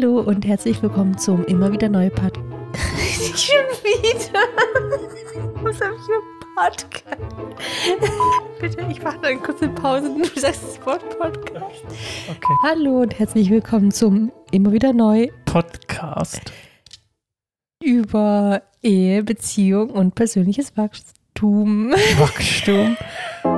Hallo und herzlich willkommen zum immer wieder neue Part. Schon wieder. Was habe ich für Podcast? Bitte, ich mache eine kurze Pause und du sagst das Wort Podcast. Okay. Hallo und herzlich willkommen zum immer wieder neu Podcast. über Ehe, Beziehung und persönliches Wachstum. Wachstum.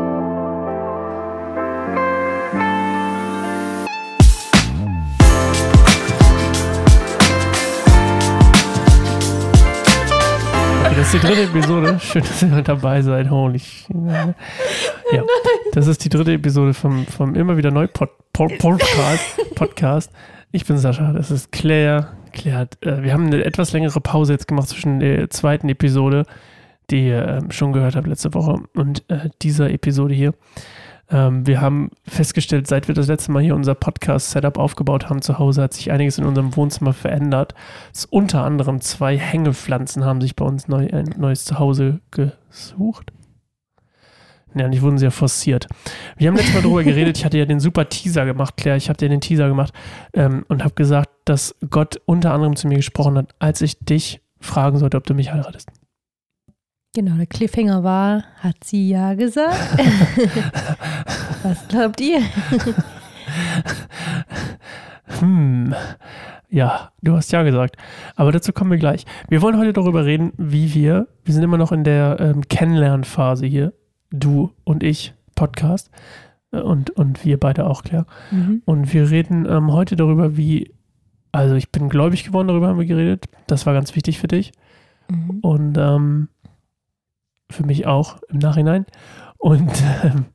ist die dritte Episode. Schön, dass ihr dabei seid. Holy shit. Ja, das ist die dritte Episode vom, vom immer wieder neu Pod, Pod, Podcast, Podcast. Ich bin Sascha, das ist Claire. Claire hat, äh, wir haben eine etwas längere Pause jetzt gemacht zwischen der zweiten Episode, die ihr ähm, schon gehört habt letzte Woche, und äh, dieser Episode hier. Ähm, wir haben festgestellt, seit wir das letzte Mal hier unser Podcast-Setup aufgebaut haben zu Hause, hat sich einiges in unserem Wohnzimmer verändert. Es unter anderem zwei Hängepflanzen haben sich bei uns neu, ein neues Zuhause gesucht. Ja, und die wurden sehr forciert. Wir haben letztes Mal darüber geredet, ich hatte ja den super Teaser gemacht, Claire, ich habe dir den Teaser gemacht ähm, und habe gesagt, dass Gott unter anderem zu mir gesprochen hat, als ich dich fragen sollte, ob du mich heiratest. Genau, der Cliffhanger war, hat sie ja gesagt. Was glaubt ihr? Hm, ja, du hast ja gesagt. Aber dazu kommen wir gleich. Wir wollen heute darüber reden, wie wir, wir sind immer noch in der ähm, Kennenlernphase hier, du und ich, Podcast äh, und, und wir beide auch, Claire. Mhm. Und wir reden ähm, heute darüber, wie, also ich bin gläubig geworden, darüber haben wir geredet. Das war ganz wichtig für dich. Mhm. Und ähm, für mich auch im Nachhinein. Und, ähm,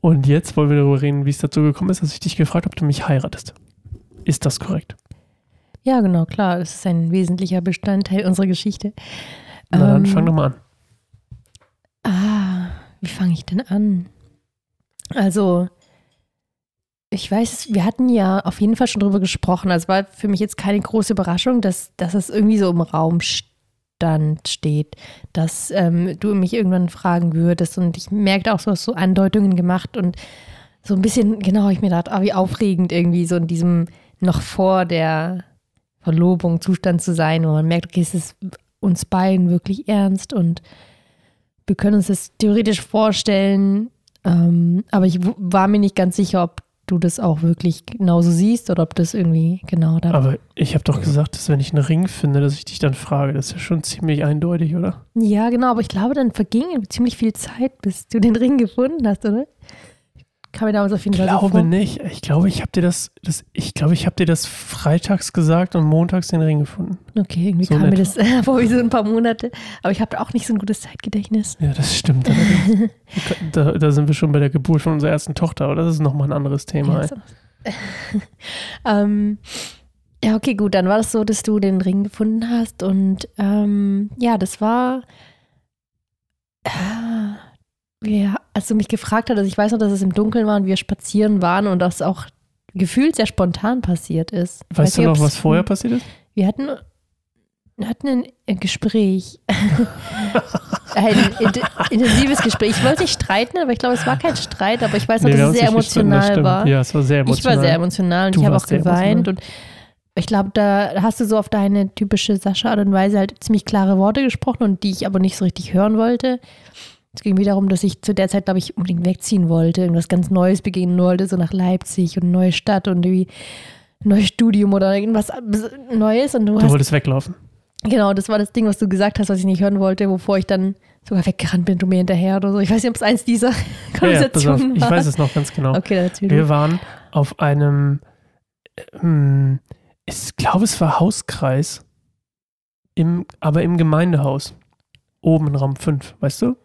und jetzt wollen wir darüber reden, wie es dazu gekommen ist, dass ich dich gefragt habe, ob du mich heiratest. Ist das korrekt? Ja, genau, klar. Es ist ein wesentlicher Bestandteil unserer Geschichte. Na dann Ähm, fang doch mal an. Ah, wie fange ich denn an? Also, ich weiß, wir hatten ja auf jeden Fall schon drüber gesprochen. Also war für mich jetzt keine große Überraschung, dass, dass es irgendwie so im Raum stand, steht, dass ähm, du mich irgendwann fragen würdest. Und ich merkte auch, du hast so Andeutungen gemacht und so ein bisschen, genau, ich mir dachte, ah, wie aufregend irgendwie so in diesem noch vor der Verlobung Zustand zu sein, wo man merkt, okay, es ist uns beiden wirklich ernst und wir können uns das theoretisch vorstellen, ähm, aber ich war mir nicht ganz sicher, ob du das auch wirklich genauso siehst oder ob das irgendwie genau da. Aber ich habe doch gesagt, dass wenn ich einen Ring finde, dass ich dich dann frage. Das ist ja schon ziemlich eindeutig, oder? Ja, genau, aber ich glaube, dann verging ziemlich viel Zeit, bis du den Ring gefunden hast, oder? Kam mir damals auf jeden Ich Fall so glaube nicht. Ich glaube, ich habe dir das, das, ich glaube, ich habe dir das freitags gesagt und montags den Ring gefunden. Okay, irgendwie So kam mir das vor wie so ein paar Monate. Aber ich habe auch nicht so ein gutes Zeitgedächtnis. Ja, das stimmt. da, da sind wir schon bei der Geburt von unserer ersten Tochter, aber das ist nochmal ein anderes Thema. Ja, so. ähm, ja, okay, gut. Dann war das so, dass du den Ring gefunden hast. Und ähm, ja, das war. Äh, wir, als du mich gefragt hattest, ich weiß noch, dass es im Dunkeln war und wir spazieren waren und das auch gefühlt sehr spontan passiert ist. Ich weiß Weißt du nicht, noch, was vorher passiert ist? Wir hatten, hatten ein, Gespräch. ein int- intensives Gespräch. Ich wollte nicht streiten, aber ich glaube, es war kein Streit, aber ich weiß noch, Nee, dass es sehr emotional war. Ja, es war sehr emotional. Ich war sehr emotional und Du ich habe auch geweint und ich glaube, da hast du so auf deine typische Sascha-Art und Weise halt ziemlich klare Worte gesprochen und die ich aber nicht so richtig hören wollte. Es ging wieder darum, dass ich zu der Zeit, glaube ich, unbedingt wegziehen wollte, irgendwas ganz Neues beginnen wollte, so nach Leipzig und eine neue Stadt und irgendwie ein neues Studium oder irgendwas Neues. Und du, Du hast, wolltest weglaufen. genau, das war das Ding, was du gesagt hast, was ich nicht hören wollte, wovor ich dann sogar weggerannt bin, du mir hinterher oder so. Ich weiß nicht, ob es eins dieser Ja, ja, auf. Konversationen Ich war. weiß es noch ganz genau. Okay, Wir waren auf einem, ähm, ich glaube, es war Hauskreis, im, aber im Gemeindehaus. Oben in Raum 5, weißt du?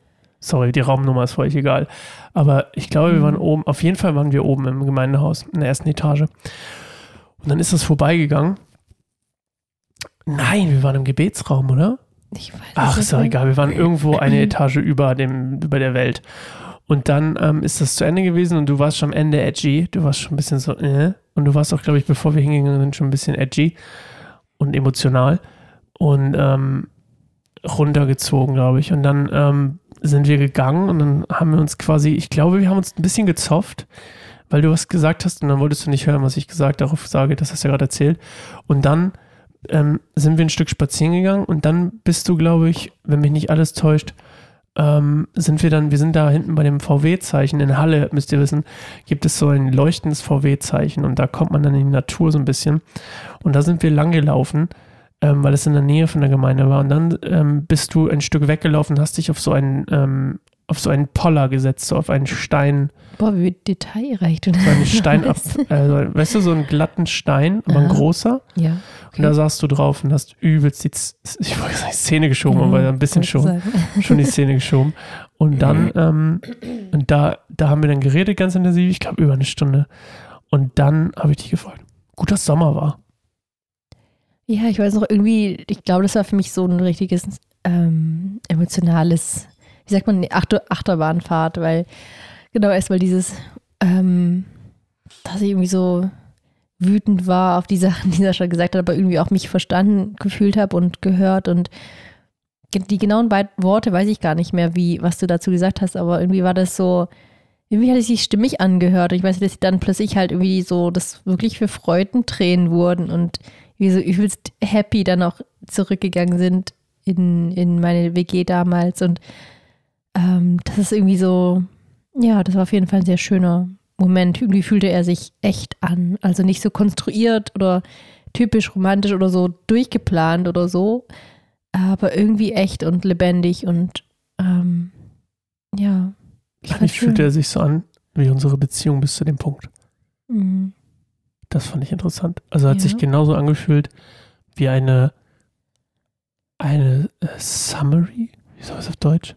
Sorry, die Raumnummer ist völlig egal. Aber ich glaube, wir waren Mhm. oben, auf jeden Fall waren wir oben im Gemeindehaus, in der ersten Etage. Und dann ist das vorbeigegangen. Nein, wir waren im Gebetsraum, oder? Ich weiß Ach, ist doch egal. Wir waren irgendwo eine Etage über dem, über der Welt. Und dann ähm, ist das zu Ende gewesen und du warst schon am Ende edgy. Du warst schon ein bisschen so, äh. Und du warst auch, glaube ich, bevor wir hingegangen sind, schon ein bisschen edgy und emotional. Und ähm, runtergezogen, glaube ich. Und dann ähm, sind wir gegangen und dann haben wir uns quasi, ich glaube, wir haben uns ein bisschen gezofft, weil du was gesagt hast und dann wolltest du nicht hören, was ich gesagt darauf sage, das hast du ja gerade erzählt. Und dann ähm, sind wir ein Stück spazieren gegangen und dann bist du, glaube ich, wenn mich nicht alles täuscht, ähm, sind wir dann, wir sind da hinten bei dem VW-Zeichen in Halle, müsst ihr wissen, gibt es so ein leuchtendes VW-Zeichen und da kommt man dann in die Natur so ein bisschen. Und da sind wir lang gelaufen, ähm, weil es in der Nähe von der Gemeinde war. Und dann ähm, bist du ein Stück weggelaufen, hast dich auf so einen, ähm, auf so einen Poller gesetzt, so auf einen Stein. Boah, wie detailreich du So einen Stein ab, also, weißt du, so einen glatten Stein, aber ein großer. Ja. Und da saßt du drauf und hast übelst die, Z ich wollte sagen, die Zähne geschoben, aber ein bisschen schon, schon die Zähne geschoben. Und dann, ähm, und da, da haben wir dann geredet ganz intensiv, ich glaube über eine Stunde. Und dann habe ich dich gefragt, gut, dass Sommer war. Ja, ich weiß noch irgendwie, ich glaube, das war für mich so ein richtiges ähm, emotionales, wie sagt man, Achter Achterbahnfahrt, weil genau erstmal dieses, ähm, dass ich irgendwie so wütend war auf die Sachen, die Sascha gesagt hat, aber irgendwie auch mich verstanden gefühlt habe und gehört und die genauen Be Worte weiß ich gar nicht mehr, wie, was du dazu gesagt hast, aber irgendwie war das so, irgendwie hat es sich stimmig angehört und ich weiß, dass dann plötzlich halt irgendwie so, das wirklich für Freudentränen wurden und wie so übelst happy dann auch zurückgegangen sind in, in meine WG damals. Und ähm, das ist irgendwie so, ja, das war auf jeden Fall ein sehr schöner Moment. Irgendwie fühlte er sich echt an. Also nicht so konstruiert oder typisch romantisch oder so durchgeplant oder so, aber irgendwie echt und lebendig und ähm, ja. schön. fühlte er sich so an wie unsere Beziehung bis zu dem Punkt. Mhm. Das fand ich interessant. Also hat Ja. sich genauso angefühlt wie eine, eine äh, Summary, wie soll das auf Deutsch?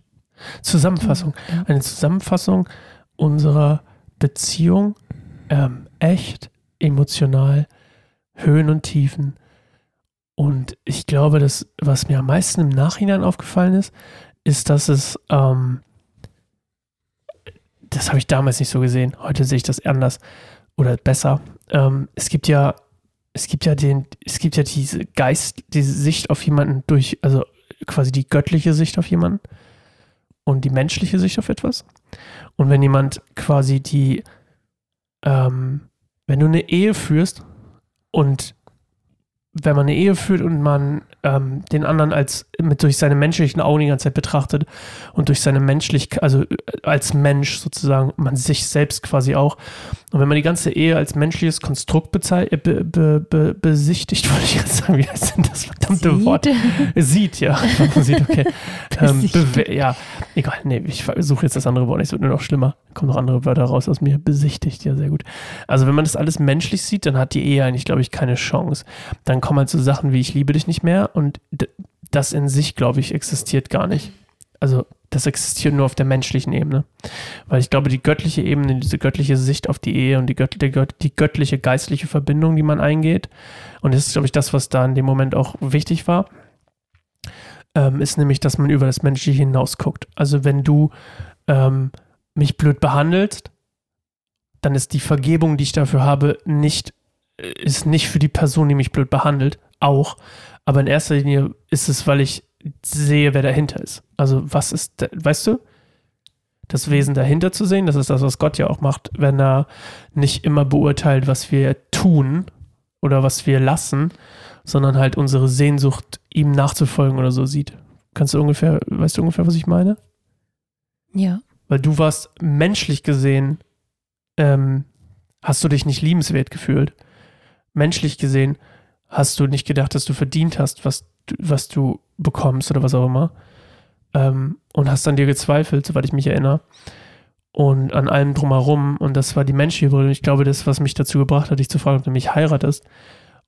Zusammenfassung. Ja. Eine Zusammenfassung unserer Beziehung. Ähm, echt, emotional, Höhen und Tiefen. Und ich glaube, dass, was mir am meisten im Nachhinein aufgefallen ist, ist, dass es, ähm, das habe ich damals nicht so gesehen. Heute sehe ich das anders oder besser. Ähm, es gibt ja, es gibt ja den, es gibt ja diese Geist, diese Sicht auf jemanden durch, also quasi die göttliche Sicht auf jemanden und die menschliche Sicht auf etwas. Und wenn jemand quasi die, ähm, wenn du eine Ehe führst und wenn man eine Ehe führt und man ähm, den anderen als mit durch seine menschlichen Augen die ganze Zeit betrachtet und durch seine Menschlichkeit, also äh, als Mensch sozusagen, man sich selbst quasi auch. Und wenn man die ganze Ehe als menschliches Konstrukt bezei- äh, be, be, be, besichtigt, wollte ich jetzt sagen, wie heißt denn das verdammte Sieht. Wort? Sieht, ja. Man sieht, okay. ähm, bewe- ja, egal, nee, ich suche jetzt das andere Wort, es wird nur noch schlimmer. Kommen noch andere Wörter raus aus mir. Besichtigt, ja, sehr gut. Also wenn man das alles menschlich sieht, dann hat die Ehe eigentlich, glaube ich, keine Chance. Dann kommen halt so Sachen wie ich liebe dich nicht mehr und das in sich, glaube ich, existiert gar nicht. Also das existiert nur auf der menschlichen Ebene. Weil ich glaube, die göttliche Ebene, diese göttliche Sicht auf die Ehe und die, gött die, gött die göttliche geistliche Verbindung, die man eingeht, und das ist, glaube ich, das, was da in dem Moment auch wichtig war, ähm, ist nämlich, dass man über das Menschliche hinaus guckt. Also wenn du ähm, mich blöd behandelst, dann ist die Vergebung, die ich dafür habe, nicht, ist nicht für die Person, die mich blöd behandelt, auch. Aber in erster Linie ist es, weil ich sehe, wer dahinter ist. Also was ist, da- weißt du? Das Wesen dahinter zu sehen, das ist das, was Gott ja auch macht, wenn er nicht immer beurteilt, was wir tun oder was wir lassen, sondern halt unsere Sehnsucht, ihm nachzufolgen oder so sieht. Kannst du ungefähr, weißt du ungefähr, was ich meine? Ja. Weil du warst menschlich gesehen, ähm, hast du dich nicht liebenswert gefühlt. Menschlich gesehen hast du nicht gedacht, dass du verdient hast, was, du- was du bekommst oder was auch immer. Ähm, und hast an dir gezweifelt, soweit ich mich erinnere. Und an allem drumherum. Und das war die menschliche Brille. Ich glaube, das, was mich dazu gebracht hat, dich zu fragen, ob du mich heiratest.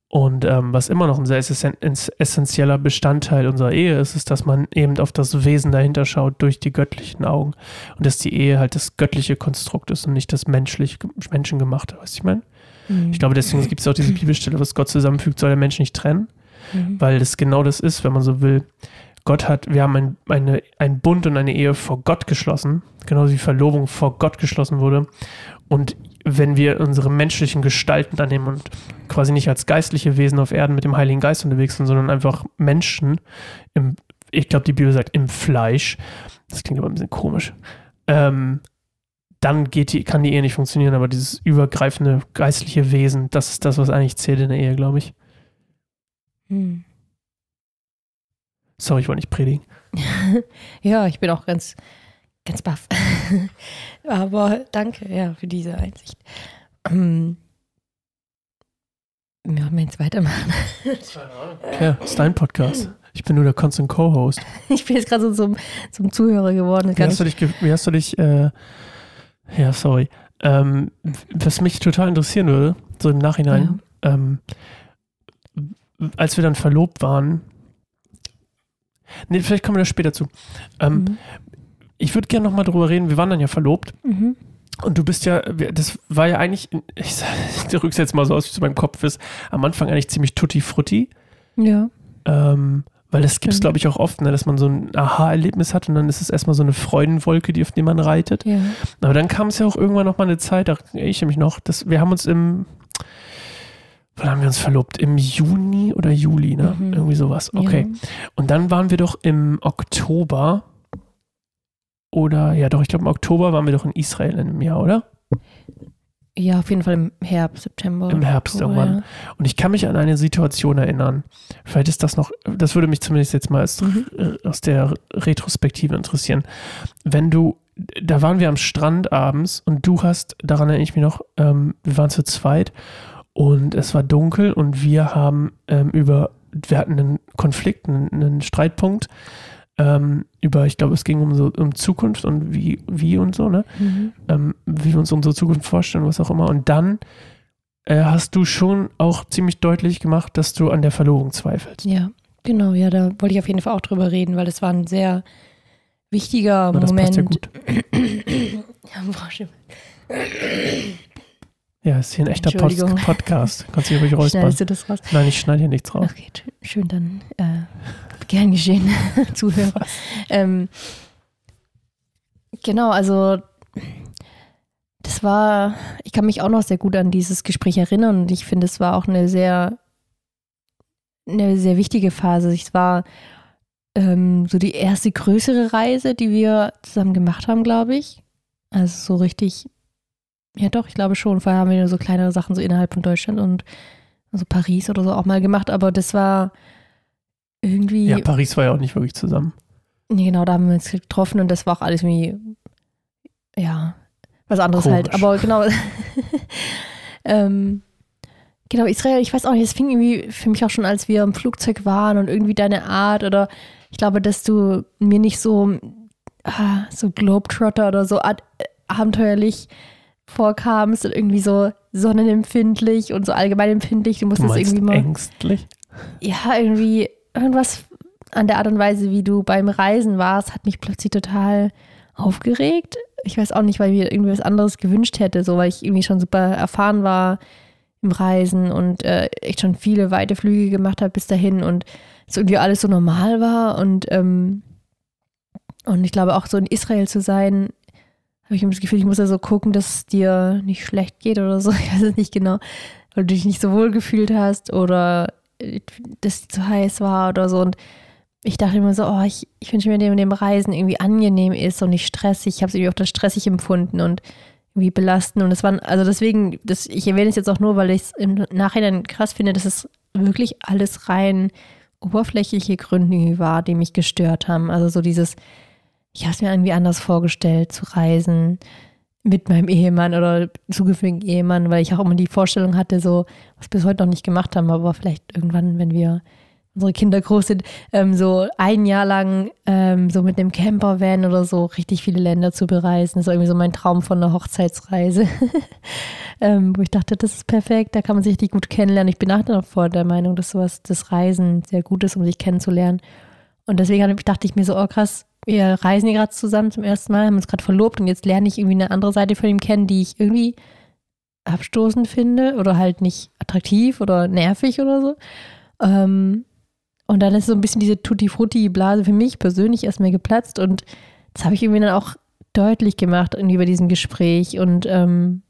Und ähm, was immer noch ein sehr essen- ess- essentieller Bestandteil unserer Ehe ist, ist, dass man eben auf das Wesen dahinter schaut durch die göttlichen Augen. Und dass die Ehe halt das göttliche Konstrukt ist und nicht das menschlich, menschengemachte. Weißt du, ich meine? Mhm. Ich glaube, deswegen gibt es auch diese Bibelstelle, was Gott zusammenfügt, soll der Mensch nicht trennen, Mhm. weil das genau das ist, wenn man so will. Gott hat, wir haben ein, eine, ein Bund und eine Ehe vor Gott geschlossen, genauso wie Verlobung vor Gott geschlossen wurde. Und wenn wir unsere menschlichen Gestalten annehmen und quasi nicht als geistliche Wesen auf Erden mit dem Heiligen Geist unterwegs sind, sondern einfach Menschen, im, ich glaube, die Bibel sagt im Fleisch, das klingt aber ein bisschen komisch, ähm, dann geht die, kann die Ehe nicht funktionieren, aber dieses übergreifende geistliche Wesen, das ist das, was eigentlich zählt in der Ehe, glaube ich. Hm. Sorry, ich wollte nicht predigen. ja, ich bin auch ganz, ganz baff. Aber danke, ja, für diese Einsicht. Ähm, wir haben jetzt weitermachen. Ja, ist dein Podcast. Ich bin nur der Constant Co-Host. Ich bin jetzt gerade so zum, zum Zuhörer geworden. Wie hast du ich, dich, ge- wie hast du dich, äh, ja, sorry. Ähm, was mich total interessieren würde, so im Nachhinein, ähm, als wir dann verlobt waren, nee, vielleicht kommen wir da später zu. Ähm, mhm. Ich würde gerne nochmal drüber reden, wir waren dann ja verlobt Mhm. und du bist ja, das war ja eigentlich, ich, ich drücke es jetzt mal so aus, wie es in meinem Kopf ist, am Anfang eigentlich ziemlich tutti frutti. Ja. Ähm, weil das gibt es, glaube ich, auch oft, ne, dass man so ein Aha-Erlebnis hat und dann ist es erstmal so eine Freudenwolke, die auf die man reitet. Ja. Aber dann kam es ja auch irgendwann noch mal eine Zeit, da erinnere ich mich noch, dass wir haben uns im, wann haben wir uns verlobt? Im Juni oder Juli, ne? Mhm. Irgendwie sowas. Okay. Und dann waren wir doch im Oktober oder, ja doch, ich glaube im Oktober waren wir doch in Israel in einem Jahr, oder? Ja, auf jeden Fall im Herbst, September. Im Herbst Oktober, irgendwann. Und ich kann mich an eine Situation erinnern. Vielleicht ist das noch, das würde mich zumindest jetzt mal aus, Mhm. äh, aus der Retrospektive interessieren. Wenn du, da waren wir am Strand abends und du hast, daran erinnere ich mich noch, ähm, wir waren zu zweit und es war dunkel und wir haben ähm, über, wir hatten einen Konflikt, einen, einen Streitpunkt ähm, über, ich glaube, es ging um so um Zukunft und wie, wie und so, ne? Mhm. ähm, wie wir uns unsere Zukunft vorstellen, was auch immer. Und dann äh, hast du schon auch ziemlich deutlich gemacht, dass du an der Verlobung zweifelst. ja, genau. Ja, da wollte ich auf jeden Fall auch drüber reden, weil das war ein sehr wichtiger Aber das Moment. passt ja gut. Ja, boah. Ja, ist hier ein echter Post. Podcast. Kannst dich ruhig räuspern. Schneidest du das raus? Nein, ich schneide hier nichts raus. Okay, schön, dann äh, gern geschehen, Zuhörer. Ähm, genau, also das war, ich kann mich auch noch sehr gut an dieses Gespräch erinnern und ich finde, es war auch eine sehr, eine sehr wichtige Phase. Es war ähm, so die erste größere Reise, die wir zusammen gemacht haben, glaube ich. Also so richtig, ja doch, ich glaube schon. Vorher haben wir nur so kleinere Sachen so innerhalb von Deutschland und also Paris oder so auch mal gemacht, aber das war irgendwie, Ja, Paris war ja auch nicht wirklich zusammen. nee, genau, da haben wir uns getroffen und das war auch alles irgendwie, ja, was anderes halt. Komisch. Aber genau, ähm, genau, Israel, ich weiß auch nicht, es fing irgendwie für mich auch schon, als wir im Flugzeug waren und irgendwie deine Art oder ich glaube, dass du mir nicht so, ah, so Globetrotter oder so ad- abenteuerlich vorkamst und irgendwie so sonnenempfindlich und so allgemein empfindlich. Du Du musstest meinst irgendwie mal ängstlich? ja, irgendwie irgendwas an der Art und Weise, wie du beim Reisen warst, hat mich plötzlich total aufgeregt. Ich weiß auch nicht, weil ich mir irgendwie was anderes gewünscht hätte, so weil ich irgendwie schon super erfahren war im Reisen und äh, echt schon viele weite Flüge gemacht habe bis dahin und es irgendwie alles so normal war und ähm, und ich glaube auch so in Israel zu sein, habe ich immer das Gefühl, ich muss ja so gucken, dass es dir nicht schlecht geht oder so. Ich weiß es nicht genau, weil du dich nicht so wohl gefühlt hast oder dass es zu heiß war oder so. Und ich dachte immer so, oh, ich, ich wünsche mir, dem dem Reisen irgendwie angenehm ist und nicht stressig. Ich habe es irgendwie auch dann stressig empfunden und irgendwie belastend. Und es waren, also deswegen, das, ich erwähne es jetzt auch nur, weil ich es im Nachhinein krass finde, dass es wirklich alles rein oberflächliche Gründe war, die mich gestört haben. Also so dieses, ich habe es mir irgendwie anders vorgestellt, zu reisen mit meinem Ehemann oder zukünftigen Ehemann, weil ich auch immer die Vorstellung hatte, so, was wir bis heute noch nicht gemacht haben, aber vielleicht irgendwann, wenn wir unsere Kinder groß sind, ähm, so ein Jahr lang ähm, so mit einem Campervan oder so richtig viele Länder zu bereisen. Das war irgendwie so mein Traum von einer Hochzeitsreise, ähm, wo ich dachte, das ist perfekt, da kann man sich richtig gut kennenlernen. Ich bin nach wie vor der Meinung, dass sowas, das Reisen sehr gut ist, um sich kennenzulernen. Und deswegen dachte ich mir so, oh krass, wir reisen hier gerade zusammen zum ersten Mal, haben uns gerade verlobt und jetzt lerne ich irgendwie eine andere Seite von ihm kennen, die ich irgendwie abstoßend finde oder halt nicht attraktiv oder nervig oder so. Ähm, und dann ist so ein bisschen diese Tutti-Frutti-Blase für mich persönlich erstmal geplatzt und das habe ich irgendwie dann auch deutlich gemacht irgendwie bei diesem Gespräch und ähm,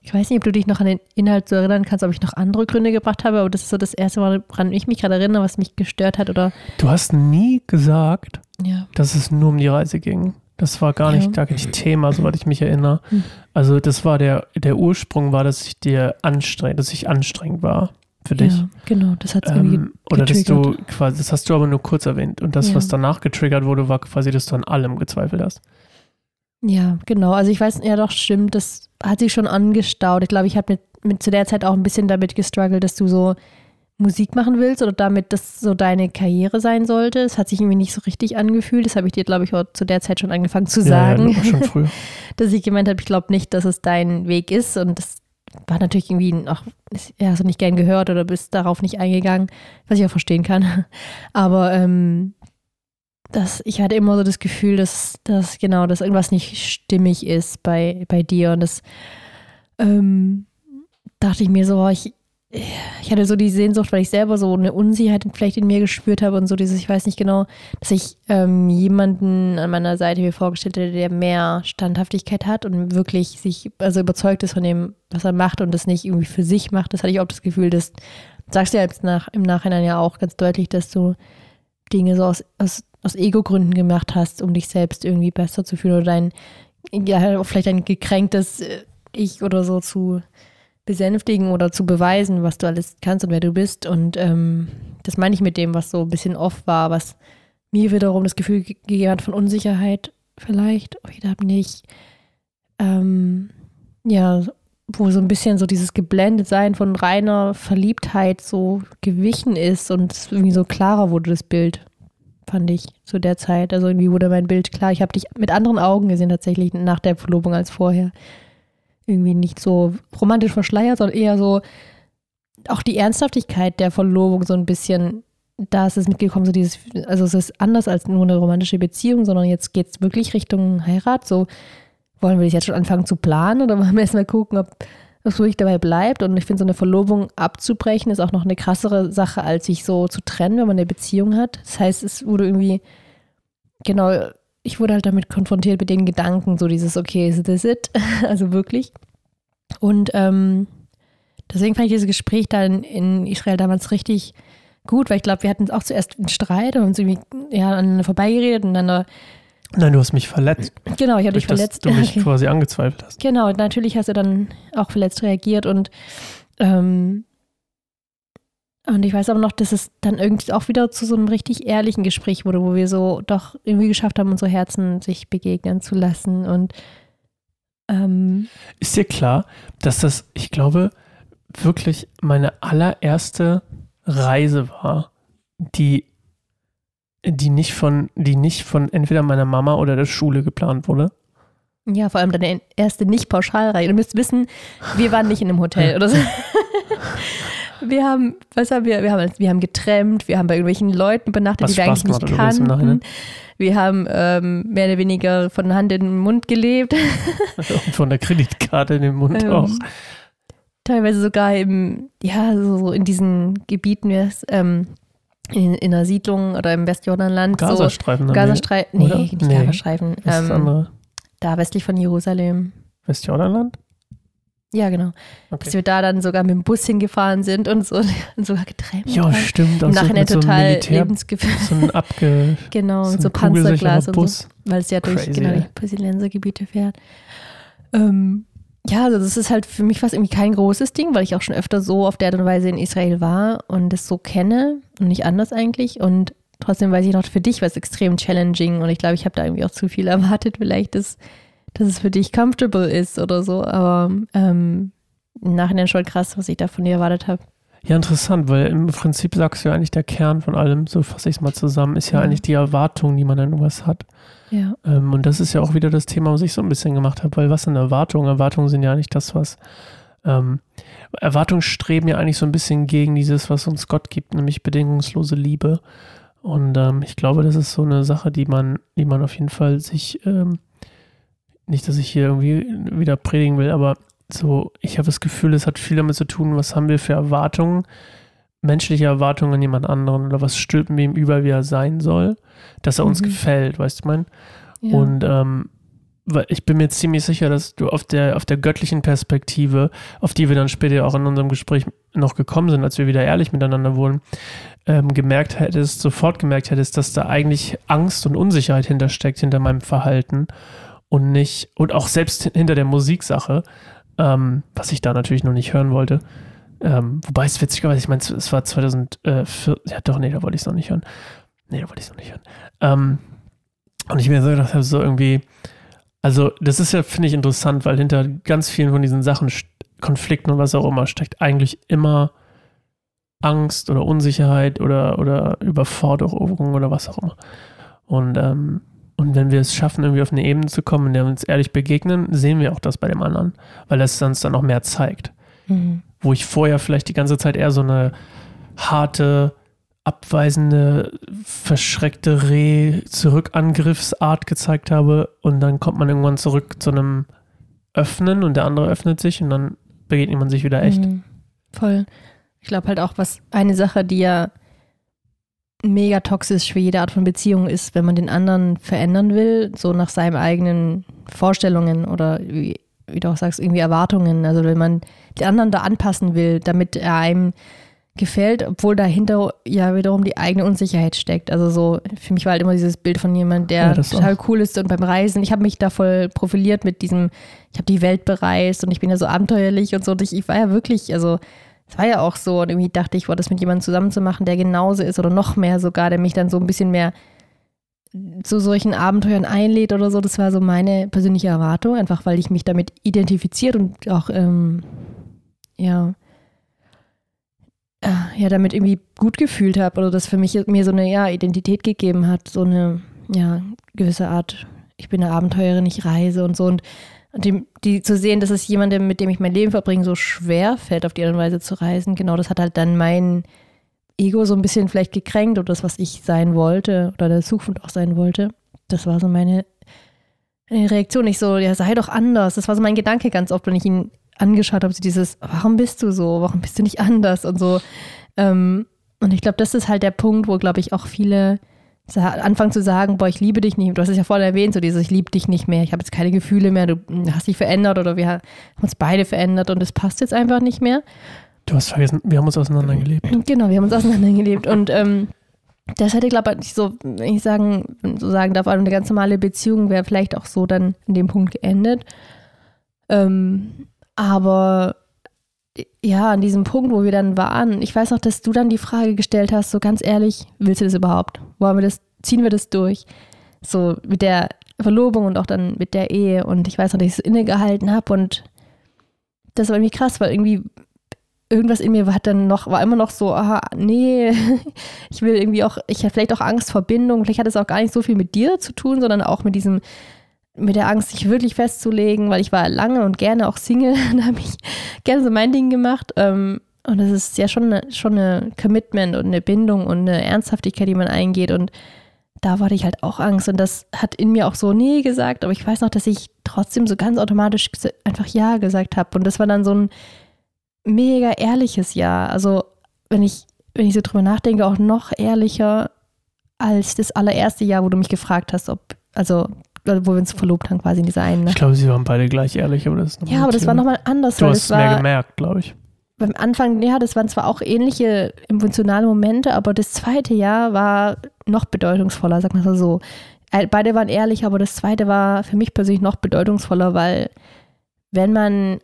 ich weiß nicht, ob du dich noch an den Inhalt so erinnern kannst, ob ich noch andere Gründe gebracht habe, aber das ist so das erste Mal, woran ich mich gerade erinnere, was mich gestört hat oder Du hast nie gesagt, ja. dass es nur um die Reise ging. Das war gar nicht, Ja. gar nicht Thema, soweit ich mich erinnere. Hm. Also das war der, der Ursprung war, dass ich dir anstrengend, dass ich anstrengend war für dich. Ja, genau, das hat Ähm, oder dass du quasi, das hast du aber nur kurz erwähnt. Und das, Ja. was danach getriggert wurde, war quasi, dass du an allem gezweifelt hast. Ja, genau. Also ich weiß, ja doch, stimmt, das hat sich schon angestaut. Ich glaube, ich habe mit, mit zu der Zeit auch ein bisschen damit gestruggelt, dass du so Musik machen willst oder damit das so deine Karriere sein sollte. Es hat sich irgendwie nicht so richtig angefühlt. Das habe ich dir, glaube ich, auch zu der Zeit schon angefangen zu sagen. Ja, ja, schon früher. dass ich gemeint habe, ich glaube nicht, dass es dein Weg ist. Und das war natürlich irgendwie auch, ja, hast du nicht gern gehört oder bist darauf nicht eingegangen, was ich auch verstehen kann. Aber ähm, das, ich hatte immer so das Gefühl, dass, dass genau, dass irgendwas nicht stimmig ist bei, bei dir. Und das ähm, dachte ich mir so, ich, ich hatte so die Sehnsucht, weil ich selber so eine Unsicherheit vielleicht in mir gespürt habe und so dieses, ich weiß nicht genau, dass ich ähm, jemanden an meiner Seite mir vorgestellt hätte, der mehr Standhaftigkeit hat und wirklich sich, also überzeugt ist von dem, was er macht und das nicht irgendwie für sich macht. Das hatte ich auch das Gefühl, dass, sagst du ja jetzt nach, im Nachhinein ja auch ganz deutlich, dass du Dinge so aus, aus, aus Ego-Gründen gemacht hast, um dich selbst irgendwie besser zu fühlen oder dein, ja, vielleicht ein gekränktes äh, Ich oder so zu besänftigen oder zu beweisen, was du alles kannst und wer du bist. Und ähm, das meine ich mit dem, was so ein bisschen off war, was mir wiederum das Gefühl ge- gegeben hat von Unsicherheit vielleicht, oder nicht. Ähm, ja, wo so ein bisschen so dieses Geblendetsein von reiner Verliebtheit so gewichen ist und irgendwie so klarer wurde, das Bild, fand ich zu der Zeit. Also irgendwie wurde mein Bild klar. Ich habe dich mit anderen Augen gesehen tatsächlich nach der Verlobung als vorher irgendwie nicht so romantisch verschleiert, sondern eher so auch die Ernsthaftigkeit der Verlobung so ein bisschen, da ist es mitgekommen, so dieses, also es ist anders als nur eine romantische Beziehung, sondern jetzt geht es wirklich Richtung Heirat. So wollen wir das jetzt schon anfangen zu planen oder wollen wir erstmal gucken, ob es wirklich dabei bleibt? Und ich finde, so eine Verlobung abzubrechen ist auch noch eine krassere Sache, als sich so zu trennen, wenn man eine Beziehung hat. Das heißt, es wurde irgendwie, genau, ich wurde halt damit konfrontiert mit den Gedanken, so dieses, okay, is this it? Also wirklich. Und ähm, deswegen fand ich dieses Gespräch dann in Israel damals richtig gut, weil ich glaube, wir hatten auch zuerst einen Streit und uns irgendwie ja, aneinander vorbeigeredet und dann, äh, Nein, du hast mich verletzt. genau, ich habe dich verletzt. Dass du mich Okay. quasi angezweifelt hast. Genau, natürlich hast du dann auch verletzt reagiert und ähm, und ich weiß aber noch, dass es dann irgendwie auch wieder zu so einem richtig ehrlichen Gespräch wurde, wo wir so doch irgendwie geschafft haben, unsere Herzen sich begegnen zu lassen und ähm, Ist dir klar, dass das, ich glaube, wirklich meine allererste Reise war, die, die nicht von, die nicht von entweder meiner Mama oder der Schule geplant wurde? ja, vor allem deine erste Nicht-Pauschalreihe. Du müsst wissen, wir waren nicht in einem Hotel oder so. Wir haben, was haben wir? Wir haben, wir haben getrennt, wir haben bei irgendwelchen Leuten übernachtet, Was die wir Spaß eigentlich nicht kannten. Wir haben ähm, mehr oder weniger von Hand in den Mund gelebt. Und von der Kreditkarte in den Mund Ähm, auch. teilweise sogar im, ja, so, in diesen Gebieten, wie es, ähm, in, in einer Siedlung oder im Westjordanland. so, Gazastreifen. wir. Gazastreifen, nee, oder? nicht Nee. Gazastreifen. Was ist das Ähm, andere? da westlich von Jerusalem. Westjordanland? Ja, genau. Dass Okay. wir da dann sogar mit dem Bus hingefahren sind und so und sogar getrennt. Ja, haben. stimmt. Im auch so Nachhinein so total Militär, lebensgefährlich. so ein abge... Genau, so so Panzerglas und so, weil es ja durch Crazy, genau, die. Palästinensergebiete fährt. Ähm, ja, also das ist halt für mich fast irgendwie kein großes Ding, weil ich auch schon öfter so auf der Art und Weise in Israel war und das so kenne und nicht anders eigentlich. Und trotzdem weiß ich noch, für dich war es extrem challenging und ich glaube, ich habe da irgendwie auch zu viel erwartet, vielleicht, dass, dass es für dich comfortable ist oder so. Aber ähm, im Nachhinein schon krass, was ich da von dir erwartet habe. Ja, interessant, weil im Prinzip sagst du ja eigentlich der Kern von allem, so fasse ich es mal zusammen, ist ja Ja. eigentlich die Erwartung, die man an irgendwas hat. Ja. Ähm, und das ist ja auch wieder das Thema, was ich so ein bisschen gemacht habe, weil was sind Erwartungen? Erwartungen sind ja nicht das, was ähm, Erwartungen streben ja eigentlich so ein bisschen gegen dieses, was uns Gott gibt, nämlich bedingungslose Liebe. Und ähm, ich glaube, das ist so eine Sache, die man, die man auf jeden Fall sich, ähm, nicht, dass ich hier irgendwie wieder predigen will, aber so, ich habe das Gefühl, es hat viel damit zu tun, was haben wir für Erwartungen, menschliche Erwartungen an jemand anderen oder was stülpen wir ihm über, wie er sein soll, dass er uns Mhm. gefällt, weißt du, mein? ja. Und ähm, weil ich bin mir ziemlich sicher, dass du auf der, auf der göttlichen Perspektive, auf die wir dann später auch in unserem Gespräch noch gekommen sind, als wir wieder ehrlich miteinander wurden, ähm, gemerkt hättest, sofort gemerkt hättest, dass da eigentlich Angst und Unsicherheit hintersteckt, hinter meinem Verhalten und nicht, und auch selbst hinter der Musiksache, ähm, was ich da natürlich noch nicht hören wollte. Ähm, wobei es witzig war, ich meine, es war 2004, ja doch, nee, da wollte ich es noch nicht hören. Nee, da wollte ich es noch nicht hören. Ähm, und ich mir so gedacht habe, so irgendwie, also das ist ja, finde ich, interessant, weil hinter ganz vielen von diesen Sachen, Konflikten und was auch immer, steckt eigentlich immer Angst oder Unsicherheit oder, oder Überforderung oder was auch immer. Und, ähm, und wenn wir es schaffen, irgendwie auf eine Ebene zu kommen, in der wir uns ehrlich begegnen, sehen wir auch das bei dem anderen, weil das uns dann auch mehr zeigt. Mhm. Wo ich vorher vielleicht die ganze Zeit eher so eine harte, abweisende, verschreckte Reh-Zurückangriffsart gezeigt habe und dann kommt man irgendwann zurück zu einem Öffnen und der andere öffnet sich und dann begegnet man sich wieder echt. Mhm. Voll. Ich glaube halt auch, was eine Sache, die ja mega toxisch für jede Art von Beziehung ist, wenn man den anderen verändern will, so nach seinen eigenen Vorstellungen oder wie, wie du auch sagst, irgendwie Erwartungen. Also wenn man den anderen da anpassen will, damit er einem gefällt, obwohl dahinter ja wiederum die eigene Unsicherheit steckt. Also so, für mich war halt immer dieses Bild von jemand, der ja, total auch. cool ist und beim Reisen, ich habe mich da voll profiliert mit diesem, ich habe die Welt bereist und ich bin ja so abenteuerlich und so. Und ich, ich war ja wirklich, also es war ja auch so, und irgendwie dachte ich, war das mit jemandem zusammenzumachen, der genauso ist oder noch mehr sogar, der mich dann so ein bisschen mehr zu solchen Abenteuern einlädt oder so. Das war so meine persönliche Erwartung, einfach weil ich mich damit identifiziert und auch, ähm, ja, äh, ja, damit irgendwie gut gefühlt habe oder das für mich mir so eine ja, Identität gegeben hat, so eine ja, gewisse Art, ich bin eine Abenteurerin, ich reise und so und und die, die zu sehen, dass es jemandem, mit dem ich mein Leben verbringe, so schwer fällt, auf die und Weise zu reisen, genau das hat halt dann mein Ego so ein bisschen vielleicht gekränkt oder das, was ich sein wollte oder der Zukunft auch sein wollte. Das war so meine Reaktion. Ich so, ja, sei doch anders. Das war so mein Gedanke ganz oft, wenn ich ihn angeschaut habe, so dieses, warum bist du so? Warum bist du nicht anders? Und so. Ähm, und ich glaube, das ist halt der Punkt, wo, glaube ich, auch viele anfangen zu sagen, boah, ich liebe dich nicht. Du hast es ja vorhin erwähnt, so dieses, ich liebe dich nicht mehr, ich habe jetzt keine Gefühle mehr, du hast dich verändert oder wir haben uns beide verändert und es passt jetzt einfach nicht mehr. Du hast vergessen, wir haben uns auseinandergelebt. Genau, wir haben uns auseinandergelebt und ähm, das hätte, glaube ich, so, wenn ich sagen, so sagen darf, eine ganz normale Beziehung wäre vielleicht auch so dann in dem Punkt geendet. Ähm, aber ja, an diesem Punkt, wo wir dann waren, ich weiß noch, dass du dann die Frage gestellt hast, so ganz ehrlich, willst du das überhaupt? Wollen wir das, ziehen wir das durch? So mit der Verlobung und auch dann mit der Ehe. Und ich weiß noch, dass ich es innegehalten habe und das war irgendwie krass, weil irgendwie irgendwas in mir war dann noch, war immer noch so, aha, nee, ich will irgendwie auch, ich hatte vielleicht auch Angst vor Bindung, vielleicht hat es auch gar nicht so viel mit dir zu tun, sondern auch mit diesem mit der Angst, sich wirklich festzulegen, weil ich war lange und gerne auch Single. da habe ich gerne so mein Ding gemacht. Ähm, und das ist ja schon eine, schon eine Commitment und eine Bindung und eine Ernsthaftigkeit, die man eingeht. Und da hatte ich halt auch Angst. Und das hat in mir auch so nee gesagt. Aber ich weiß noch, dass ich trotzdem so ganz automatisch einfach Ja gesagt habe. Und das war dann so ein mega ehrliches Ja. Also wenn ich, wenn ich so drüber nachdenke, auch noch ehrlicher als das allererste Jahr, wo du mich gefragt hast, ob, also wo wir uns verlobt haben, quasi in dieser einen. Ne? Ich glaube, sie waren beide gleich ehrlich, aber das ist Ja, aber das war nochmal anders. Du hast es mehr gemerkt, glaube ich. Beim Anfang, ja, das waren zwar auch ähnliche emotionale Momente, aber das zweite Jahr war noch bedeutungsvoller, sag mal so. Äh, beide waren ehrlich, aber das zweite war für mich persönlich noch bedeutungsvoller, weil wenn man,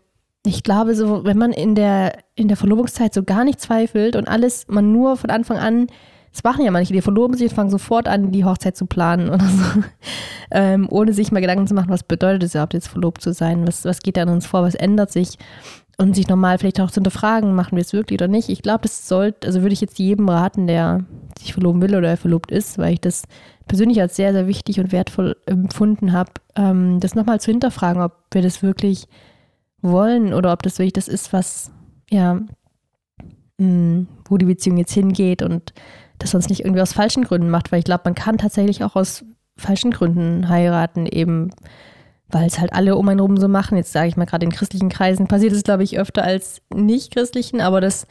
ich glaube, so, wenn man in der, in der Verlobungszeit so gar nicht zweifelt und alles, man nur von Anfang an das machen ja manche, die verloben sich und fangen sofort an, die Hochzeit zu planen oder so. Ähm, ohne sich mal Gedanken zu machen, was bedeutet es überhaupt jetzt verlobt zu sein? Was, was geht da an uns vor? Was ändert sich? Und sich nochmal vielleicht auch zu hinterfragen, machen wir es wirklich oder nicht? Ich glaube, das sollte, also würde ich jetzt jedem raten, der sich verloben will oder verlobt ist, weil ich das persönlich als sehr, sehr wichtig und wertvoll empfunden habe, ähm, das nochmal zu hinterfragen, ob wir das wirklich wollen oder ob das wirklich das ist, was, ja, mh, mm, wo die Beziehung jetzt hingeht und dass man es nicht irgendwie aus falschen Gründen macht, weil ich glaube, man kann tatsächlich auch aus falschen Gründen heiraten, eben weil es halt alle um einen rum so machen. Jetzt sage ich mal gerade in christlichen Kreisen passiert es, glaube ich, öfter als nicht christlichen, aber das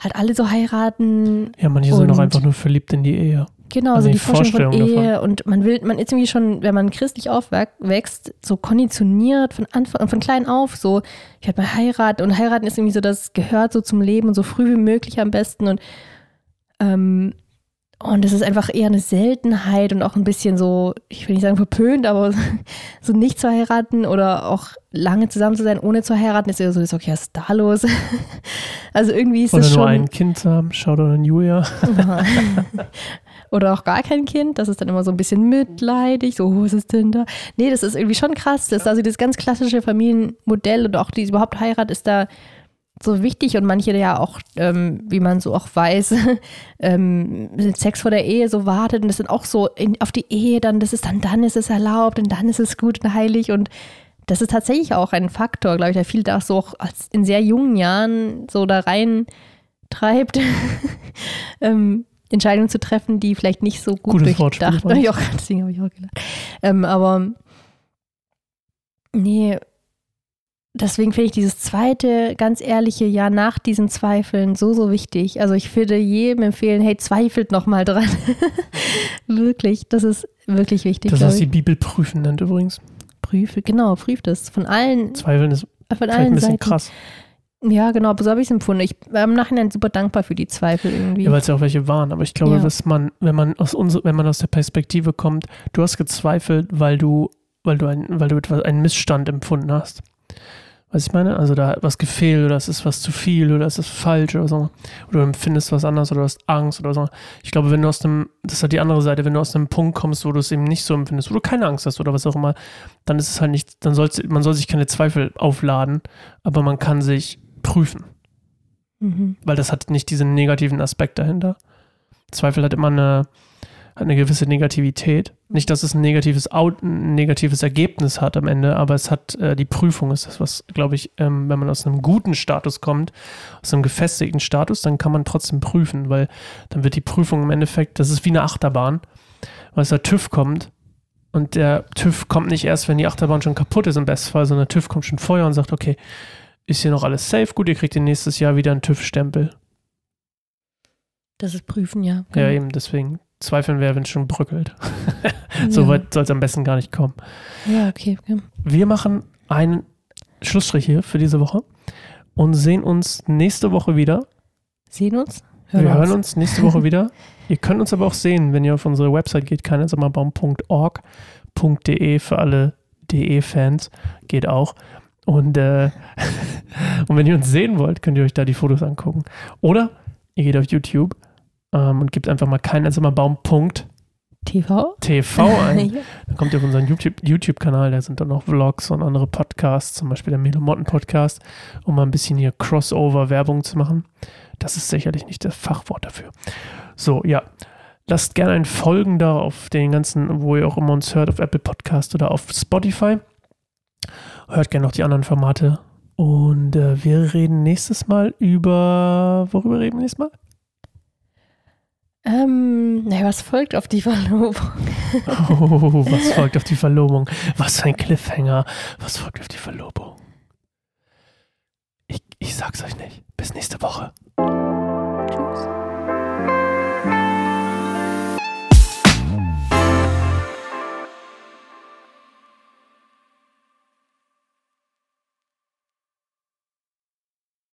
halt alle so heiraten. Ja, manche sind auch einfach nur verliebt in die Ehe. Genau, also die, die Vorstellung, Vorstellung von Ehe davon. und man will, man ist irgendwie schon, wenn man christlich aufwächst, so konditioniert von Anfang, von klein auf, so, ich werde mal heiraten und heiraten ist irgendwie so, das gehört so zum Leben und so früh wie möglich am besten und ähm, und es ist einfach eher eine Seltenheit und auch ein bisschen so, ich will nicht sagen verpönt, aber so nicht zu heiraten oder auch lange zusammen zu sein, ohne zu heiraten, ist ja so, okay, was ist da los? Also irgendwie ist es schon. Oder nur ein Kind zu haben, schau doch an Julia. oder auch gar kein Kind, das ist dann immer so ein bisschen mitleidig, so, was ist denn da? Nee, das ist irgendwie schon krass, das ist also das ganz klassische Familienmodell und auch die überhaupt Heirat ist da so wichtig und manche ja auch, ähm, wie man so auch weiß, ähm, Sex vor der Ehe so wartet und das sind auch so in, auf die Ehe dann, das ist dann, dann ist es erlaubt und dann ist es gut und heilig und das ist tatsächlich auch ein Faktor, glaube ich, der viel da so auch in sehr jungen Jahren so da rein treibt, ähm, Entscheidungen zu treffen, die vielleicht nicht so gut Gutes durchdacht. Wortspiel, ich auch, deswegen habe ich auch gedacht. Ähm, aber nee, deswegen finde ich dieses zweite, ganz ehrliche Jahr nach diesen Zweifeln so, so wichtig. Also ich würde jedem empfehlen, hey, zweifelt nochmal dran. wirklich, das ist wirklich wichtig. Das, was die Bibel prüfen nennt übrigens. Prüfe, genau, prüft es. Von allen. Zweifeln ist von allen ein bisschen Seiten. krass. Ja, genau, aber so habe ich es empfunden. Ich war im Nachhinein super dankbar für die Zweifel irgendwie. Ja, weil es ja auch welche waren. Aber ich glaube, Ja. dass man, wenn man aus unser, wenn man aus der Perspektive kommt, du hast gezweifelt, weil du, weil du ein, weil du etwas, einen Missstand empfunden hast. Was ich meine? Also da hat was gefehlt oder es ist was zu viel oder es ist falsch oder so. Oder du empfindest was anderes oder du hast Angst oder so. Ich glaube, wenn du aus dem, das hat die andere Seite, wenn du aus einem Punkt kommst, wo du es eben nicht so empfindest, wo du keine Angst hast oder was auch immer, dann ist es halt nicht, dann soll man soll sich keine Zweifel aufladen, aber man kann sich prüfen. Mhm. weil das hat nicht diesen negativen Aspekt dahinter. Zweifel hat immer eine, hat eine gewisse Negativität. Nicht, dass es ein negatives, Out, ein negatives Ergebnis hat am Ende, aber es hat, äh, die Prüfung ist das, was, glaube ich, ähm, wenn man aus einem guten Status kommt, aus einem gefestigten Status, dann kann man trotzdem prüfen, weil dann wird die Prüfung im Endeffekt, das ist wie eine Achterbahn, weil der TÜV kommt und der TÜV kommt nicht erst, wenn die Achterbahn schon kaputt ist im Bestfall, sondern der TÜV kommt schon vorher und sagt, okay, ist hier noch alles safe? Gut, ihr kriegt nächstes Jahr wieder einen TÜV-Stempel. Das ist prüfen, ja. Ja, Genau. eben, deswegen zweifeln wäre, wenn es schon bröckelt. so ja. weit soll es am besten gar nicht kommen. Ja, okay. Ja. Wir machen einen Schlussstrich hier für diese Woche und sehen uns nächste Woche wieder. Sehen uns? wir hören uns nächste Woche wieder. Ihr könnt uns aber auch sehen, wenn ihr auf unsere Website geht, keinersammerbaum.org.de für alle DE-Fans. Geht auch. Und, äh, und wenn ihr uns sehen wollt, könnt ihr euch da die Fotos angucken. Oder ihr geht auf YouTube ähm, und gebt einfach mal keinersammerbaum.tv TV? ein. ja. Dann kommt ihr auf unseren YouTube- YouTube-Kanal, da sind dann noch Vlogs und andere Podcasts, zum Beispiel der Melomotten-Podcast, um mal ein bisschen hier Crossover-Werbung zu machen. Das ist sicherlich nicht das Fachwort dafür. So, ja. Lasst gerne ein Folgen da auf den ganzen, wo ihr auch immer uns hört, auf Apple Podcast oder auf Spotify. Hört gerne noch die anderen Formate. Und äh, wir reden nächstes Mal über. Worüber reden wir nächstes Mal? Ähm, naja, was folgt auf die Verlobung? Oh, was folgt auf die Verlobung? Was für ein Cliffhanger. Was folgt auf die Verlobung? Ich, ich sag's euch nicht. Bis nächste Woche.